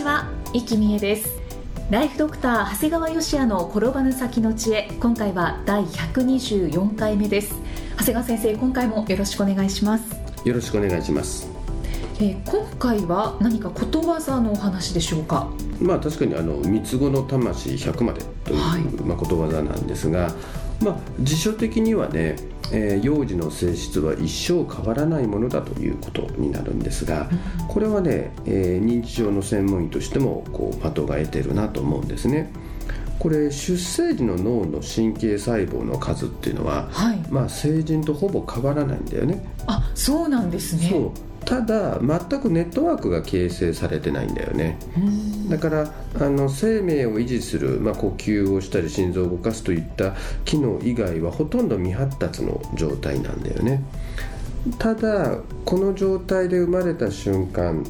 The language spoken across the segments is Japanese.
ちは、生きみえです。ライフドクター長谷川芳也の転ばぬ先の知恵。今回は第124回目です。長谷川先生今回もよろしくお願いします。よろしくお願いします。えー今回は何かことわざのお話でしょうか？まあ確かにあの三つ子の魂100までという、はい。まあことわざなんですが、まあ辞書的にはね、えー幼児の性質は一生変わらないものだということになるんですが、これはね、えー認知症の専門医としてもこう的が得てるなと思うんですね。これ出生時の脳の神経細胞の数っていうのは、はいまあ成人とほぼ変わらないんだよね。あそうなんですねそうただ全くネットワークが形成されてないんだよね。うん。だからあの生命を維持する、まあ、呼吸をしたり心臓を動かすといった機能以外はほとんど未発達の状態なんだよね。ただこの状態で生まれた瞬間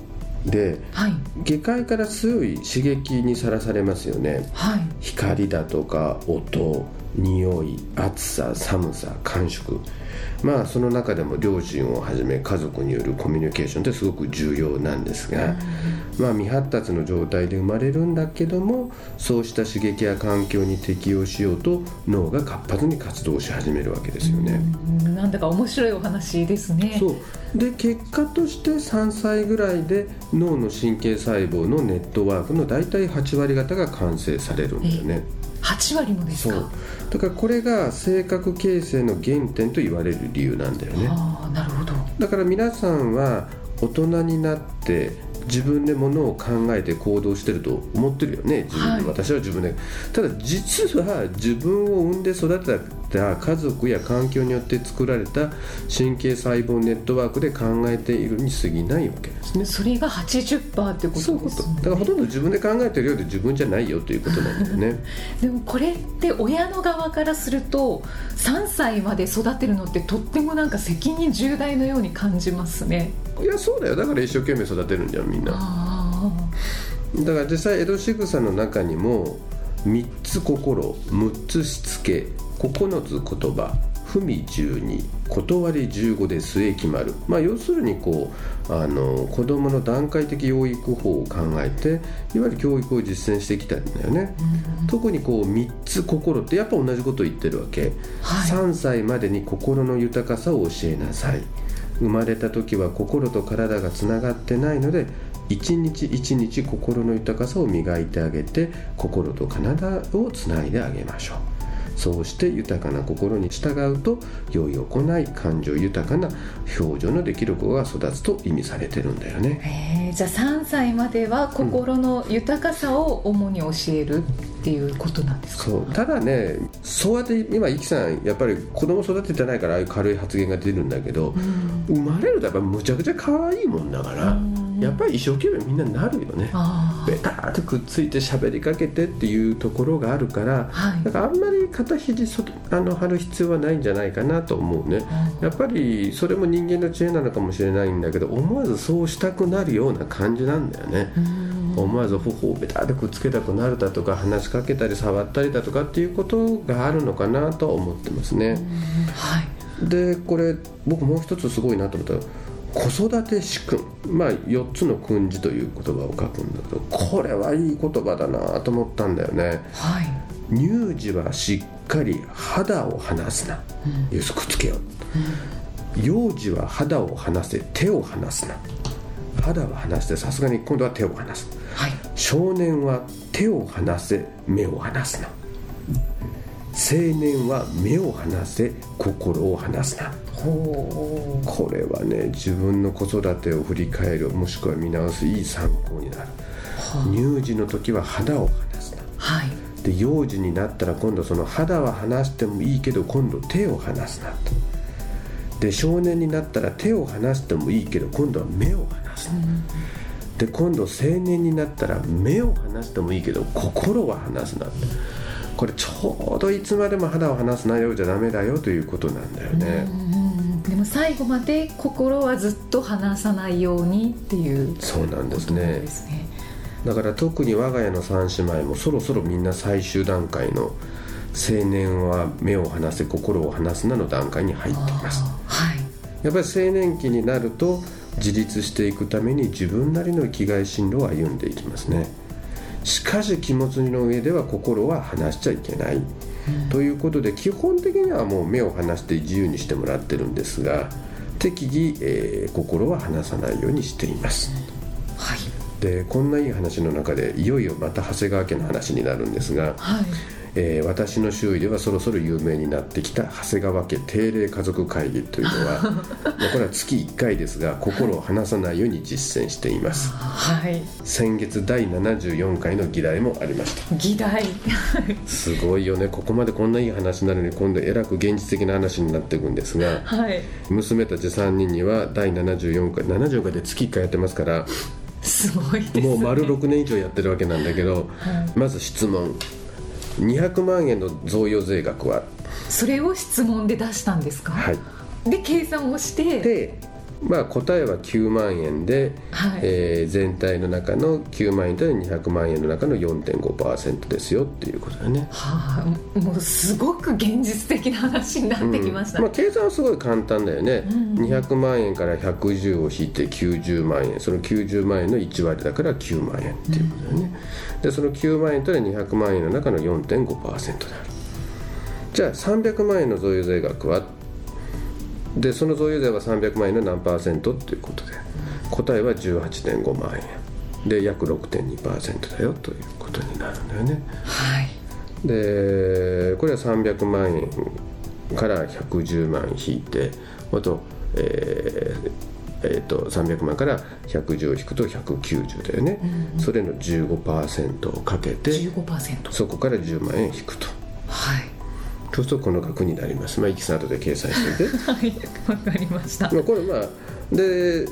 ではい。外界から強い刺激にさらされますよね。はい。光だとか音匂い暑さ寒さ感触まあその中でも両親をはじめ家族によるコミュニケーションってすごく重要なんですが、まあ、未発達の状態で生まれるんだけどもそうした刺激や環境に適応しようと脳が活発に活動し始めるわけですよね。うんなんだか面白いお話ですねそうで結果として3歳ぐらいで脳の神経細胞のネットワークの大体8割方が完成されるんだよね。8割もですそう。かだからこれが性格形成の原点と言われる理由なんだよね。ああなるほど。だから皆さんは大人になって自分でものを考えて行動してると思ってるよね自分で、はい。私は自分で。ただ実は自分を産んで育てた家族や環境によって作られた神経細胞ネットワークで考えているに過ぎないわけですね。それが80%ってことですもんねだからほとんど自分で考えてるようで自分じゃないよということなんだよね。でもこれって親の側からすると3歳まで育てるのってとってもなんか責任重大のように感じますね。いやそうだよ。だから一生懸命育てるんじゃんみんな。あだから実際江戸仕草の中にも3つ心6つしつけ9つ言葉文12断り15で末決まる、まあ、要するにこうあの子どもの段階的養育法を考えていわゆる教育を実践してきたんだよね、特にこう3つ心ってやっぱ同じこと言ってるわけ、はい。3歳までに心の豊かさを教えなさい。生まれた時は心と体がつながってないので一日一日心の豊かさを磨いてあげて心と体をつないであげましょうそうして豊かな心に従うと良い行い感情豊かな表情のできる子が育つと意味されてるんだよね。じゃあ3歳までは心の豊かさを主に教えるっていうことなんですか、そう。ただねそうやって今イキさんやっぱり子供育ててないからああいう軽い発言が出るんだけど、生まれるとやっぱむちゃくちゃ可愛いもんだから、やっぱり一生懸命みんななるよね。あベターってくっついて喋りかけてっていうところがあるからあはい。だからあんまり肩肘そあの張る必要はないんじゃないかなと思うね。やっぱりそれも人間の知恵なのかもしれないんだけど思わずそうしたくなるような感じなんだよね。思わず頬をベターってくっつけたくなるだとか話しかけたり触ったりだとかっていうことがあるのかなとは思ってますね。はい。でこれ僕もう一つすごいなと思った。ら子育て主君まあ4つの訓示という言葉を書くんだけどこれはいい言葉だなと思ったんだよね。はい。乳児はしっかり肌を離すな、よしくっつけよ。う、幼児は肌を離せ手を離すな。肌は離してさすがに今度は手を離す。はい。少年は手を離せ目を離すな。青年は目を離せ心を離すな。これはね自分の子育てを振り返るもしくは見直すいい参考になる。乳児の時は肌を離すな。はい。で幼児になったら今度その肌は離してもいいけど今度手を離すなと。で少年になったら手を離してもいいけど今度は目を離す、で今度青年になったら目を離してもいいけど心は離すなこれちょうどいつまでも肌を離すなようじゃダメだよということなんだよね、でも最後まで心はずっと離さないようにっていう。そうなんですね。ですね。だから特に我が家の三姉妹もそろそろみんな最終段階の青年は目を離せ心を離すなの段階に入っています。はい。やっぱり青年期になると自立していくために自分なりの生きがい進路を歩んでいきますねしかし気持ちの上では心は離しちゃいけない、ということで基本的にはもう目を離して自由にしてもらってるんですが適宜、えー心は離さないようにしています。はい。でこんないい話の中でいよいよまた長谷川家の話になるんですが、はいえー私の周囲ではそろそろ有名になってきた長谷川家定例家族会議というのは まあこれは月1回ですが心を離さないように実践しています。はい。先月第74回の議題もありました。議題。すごいよね。ここまでこんないい話なのに今度えらく現実的な話になっていくんですがはい。娘たち3人には第74回74回で月1回やってますからすごいですね。もう丸6年以上やってるわけなんだけど、はい。まず質問200万円の贈与税額は。それを質問で出したんですか？はい。で計算をして。で、まあ、答えは9万円で、はい。えー全体の中の9万円というのは200万円の中の4.5%ですよっていうことだよね。はあ、もうすごく現実的な話になってきました、うん。まあ、計算はすごい簡単だよね、うん200万円から110を引いて90万円。その90万円の1割だから9万円っていうことだよね、でその9万円というのは200万円の中の4.5%である。じゃあ300万円の贈与税額はでその贈与税は300万円の何パーセントっていうことで答えは18.5万円。で約6.2%だよということになるんだよね。はい。でこれは300万円から110万引いてあと,、えーえーと300万から110を引くと190だよね、それの15%をかけて15%そこから10万円引くと。はいそうするとこの額になります。まあいきさん後で計算してて。はいわかりました。まあこれまあで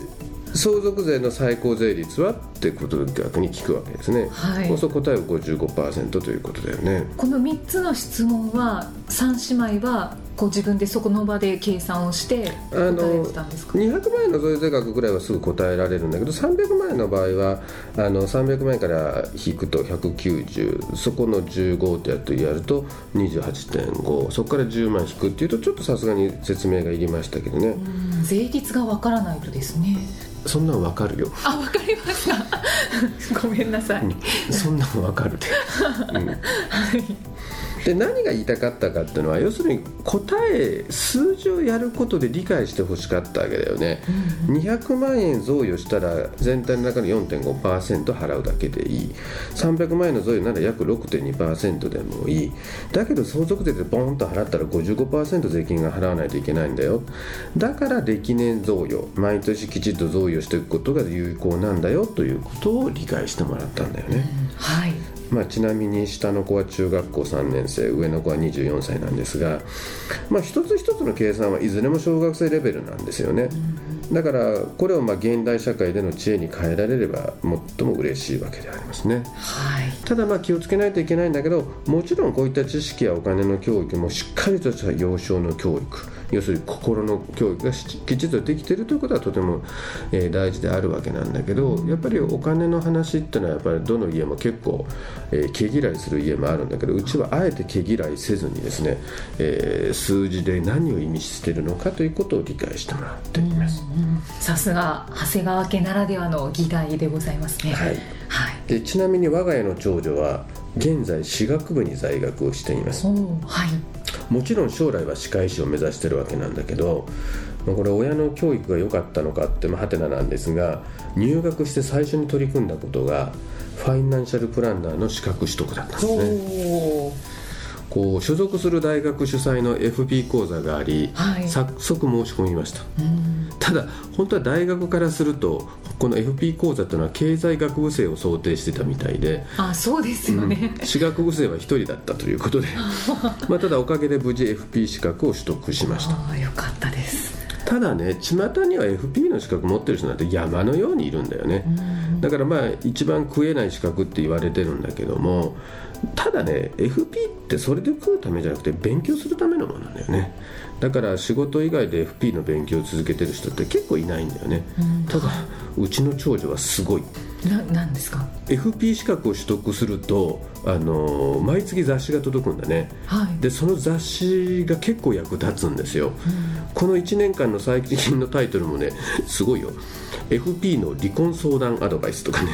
相続税の最高税率はってことで逆に聞くわけですね、はい。そうすると答えは55%ということだよね。この3つの質問は3姉妹はこう自分でそこの場で計算をしてあ答えのてたんですか？200万円の贈与税額ぐらいはすぐ答えられるんだけど300万円の場合はあの300万円から引くと190そこの15ってやってやると28.5そこから10万引くっていうとちょっとさすがに説明がいりましたけどね、うん税率がわからないとですね。そんなんわかるよ、あわかりました。ごめんなさい、うん。そんなんわかるで、うんで何が言いたかったかっていうのは要するに答え数字をやることで理解してほしかったわけだよね、200万円贈与したら全体の中の4.5%払うだけでいい。300万円の贈与なら約6.2%でもいい。だけど相続税でボンと払ったら55%税金が払わないといけないんだよ。だから歴年贈与毎年きちっと贈与していくことが有効なんだよということを理解してもらったんだよね、はいまあ、ちなみに下の子は中学校3年生上の子は24歳なんですが、まあ、一つ一つの計算はいずれも小学生レベルなんですよね。だからこれをまあ現代社会での知恵に変えられれば最も嬉しいわけでありますね。はい。ただまあ気をつけないといけないんだけどもちろんこういった知識やお金の教育もしっかりとした幼少の教育要するに心の教育がしきちっとできているということはとても、えー大事であるわけなんだけどやっぱりお金の話っていうのはやっぱりどの家も結構、えー毛嫌いする家もあるんだけどうちはあえて毛嫌いせずにですね、えー数字で何を意味しているのかということを理解してもらっています。さすが長谷川家ならではの議題でございますね。はいはいでちなみに我が家の長女は現在歯学部に在学をしています。はい。もちろん将来は歯科医師を目指してるわけなんだけどまあこれ親の教育が良かったのかってまあハテナなんですが入学して最初に取り組んだことがファイナンシャルプランナーの資格取得だったんですねこう所属する大学主催の FP 講座があり、はい。早速申し込みました。うん。ただ本当は大学からするとこの FP 講座というのは経済学部生を想定してたみたいであそうですよね、私学部生は1人だったということで。まあただおかげで無事 FP 資格を取得しました。ああよかったです。ただね巷には FP の資格持ってる人なんて山のようにいるんだよね、だからまあ一番食えない資格って言われてるんだけどもただね FP ってそれで食うためじゃなくて勉強するためのものなんだよね。だから仕事以外で FP の勉強を続けてる人って結構いないんだよね、ただうちの長女はすごい。ななんですか？FP 資格を取得すると、あのー毎月雑誌が届くんだね。はい。でその雑誌が結構役立つんですよ、この1年間の最近のタイトルもねすごいよ。FP の離婚相談アドバイスとかね。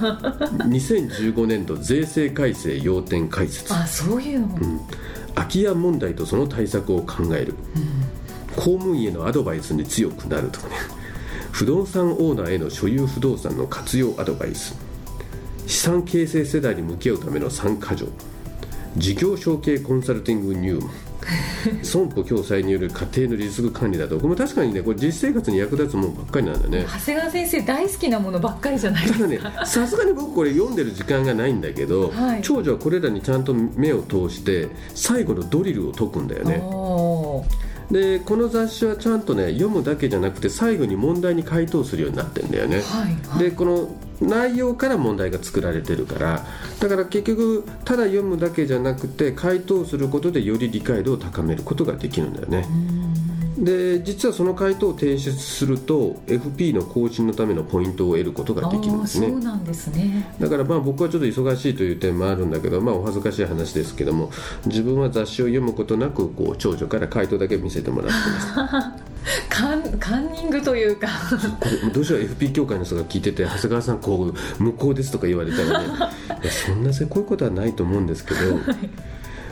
2015年度税制改正要点解説。あそういうの。も、空き家問題とその対策を考える、公務員へのアドバイスに強くなるとかね。不動産オーナーへの所有不動産の活用アドバイス。資産形成世代に向き合うための3か条。事業承継コンサルティング入門 損保共済による家庭のリスク管理などこれも確かにねこれ実生活に役立つものばっかりなんだね。長谷川先生大好きなものばっかりじゃないですか。ねさすがに僕これ読んでる時間がないんだけど、はい。長女はこれらにちゃんと目を通して最後のドリルを解くんだよね。でこの雑誌はちゃんとね読むだけじゃなくて最後に問題に回答するようになってんだよね、はいはい。でこの内容から問題が作られてるからだから結局ただ読むだけじゃなくて回答することでより理解度を高めることができるんだよね。で実はその回答を提出すると FP の更新のためのポイントを得ることができるんですね。そうなんですね。だからまあ僕はちょっと忙しいという点もあるんだけど、まあ、お恥ずかしい話ですけども自分は雑誌を読むことなくこう長女から回答だけ見せてもらってます。カンカンニングというか。どうしよう FP 協会の人が聞いてて長谷川さんこう無効ですとか言われたらね。そんなせこいことはないと思うんですけど、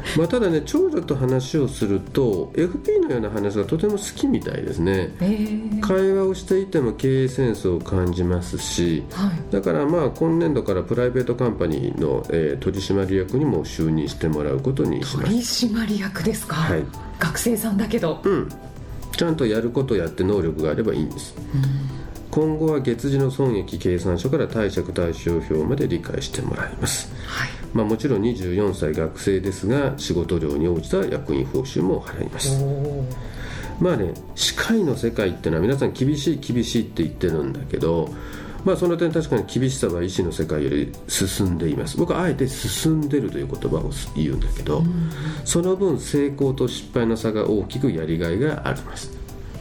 まあ、ただね長女と話をすると FP のような話がとても好きみたいですね。えー、会話をしていても経営センスを感じますしはい。だからまあ今年度からプライベートカンパニーの、えー取締役にも就任してもらうことにしま取す締役ですか、はい。学生さんだけど、うん。ちゃんとやることやって能力があればいいんです。今後は月次の損益計算書から貸借対照表まで理解してもらいます。はいまあ、もちろん24歳学生ですが仕事量に応じた役員報酬も払います。まあね歯科医の世界ってのは皆さん厳しい厳しいって言ってるんだけどまあその点確かに厳しさは医師の世界より進んでいます。僕はあえて進んでるという言葉を言うんだけど、その分成功と失敗の差が大きくやりがいがあります。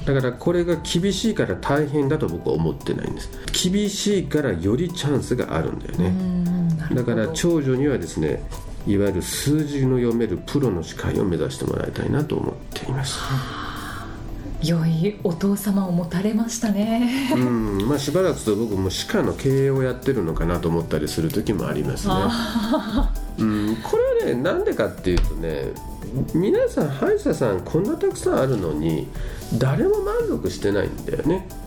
だからこれが厳しいから大変だと僕は思ってないんです。厳しいからよりチャンスがあるんだよね、うだから長女にはですねいわゆる数字の読めるプロの司会を目指してもらいたいなと思っています。良いお父様を持たれましたね。うんまあしばらくすると僕も歯科の経営をやってるのかなと思ったりする時もありますね。うんこれはねなんでかっていうとね皆さん歯医者さんこんなたくさんあるのに誰も満足してないんだよね。うん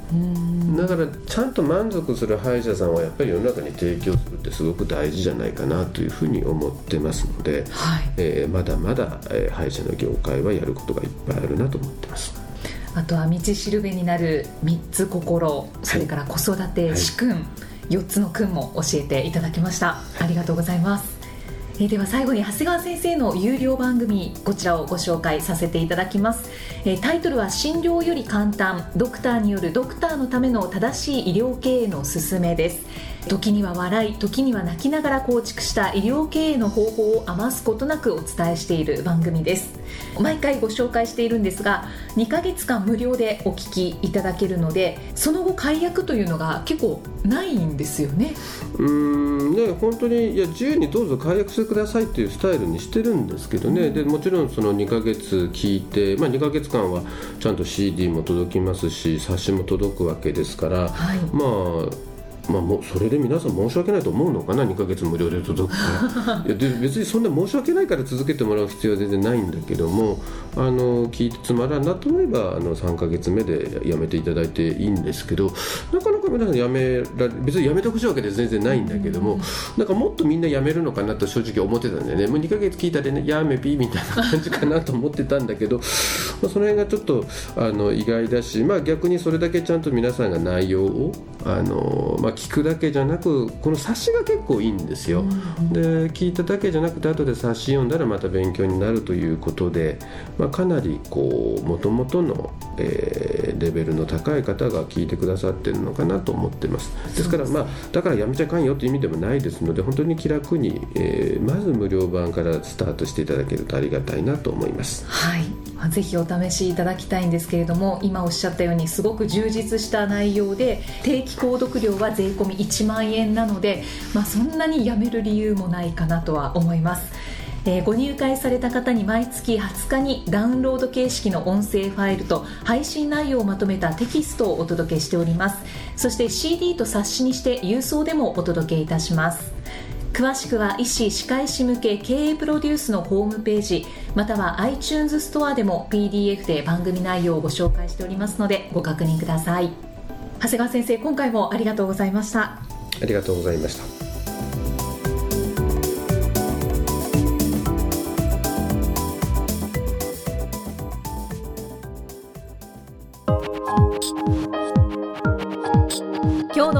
だからちゃんと満足する歯医者さんはやっぱり世の中に提供するってすごく大事じゃないかなというふうに思ってますので、はい。えーまだまだ、えー歯医者の業界はやることがいっぱいあるなと思ってます。あとは道しるべになる三つ心それから子育て主君、4つの君も教えていただきました。ありがとうございますえでは最後に長谷川先生の有料番組こちらをご紹介させていただきます、えタイトルは「診療より簡単。ドクターによるドクターのための正しい医療経営の勧め」です。時には笑い時には泣きながら構築した医療経営の方法を余すことなくお伝えしている番組です。毎回ご紹介しているんですが2ヶ月間無料でお聞きいただけるのでその後解約というのが結構ないんですよね。うーんね本当にいや自由にどうぞ解約してくださいっていうスタイルにしてるんですけどね、でもちろんその2ヶ月聞いて、まあ、2ヶ月間はちゃんと CD も届きますし冊子も届くわけですから、はい。まあまあ、もうそれで皆さん申し訳ないと思うのかな？2ヶ月無料で届くから。いやで別にそんな申し訳ないから続けてもらう必要は全然ないんだけどもあの聞いてつまらんなと思えばあの3ヶ月目でやめていただいていいんですけどなか皆さんやめられ別にやめてほしいわけで全然ないんだけども、なんかもっとみんなやめるのかなと正直思ってたんでね。もう2ヶ月聞いたでねやめピーみたいな感じかなと思ってたんだけど、まあ、その辺がちょっとあの意外だし、まあ、逆にそれだけちゃんと皆さんが内容をあの、まあ、聞くだけじゃなくこの冊子が結構いいんですよ。で聞いただけじゃなくて後で冊子読んだらまた勉強になるということで、まあ、かなりこう元々の、えーえー、レベルの高い方が聞いてくださってるのかななと思ってます。ですからまあだからやめちゃかんよという意味でもないですので本当に気楽に、えー、まず無料版からスタートしていただけるとありがたいなと思います。はい。ぜひお試しいただきたいんですけれども今おっしゃったようにすごく充実した内容で定期購読料は税込1万円なので、まあ、そんなにやめる理由もないかなとは思います。えー、ご入会された方に毎月20日にダウンロード形式の音声ファイルと配信内容をまとめたテキストをお届けしております。そして CD と冊子にして郵送でもお届けいたします。詳しくは医師・歯科医師向け経営プロデュースのホームページまたは iTunes ストアでも PDF で番組内容をご紹介しておりますのでご確認ください。長谷川先生今回もありがとうございました。ありがとうございました。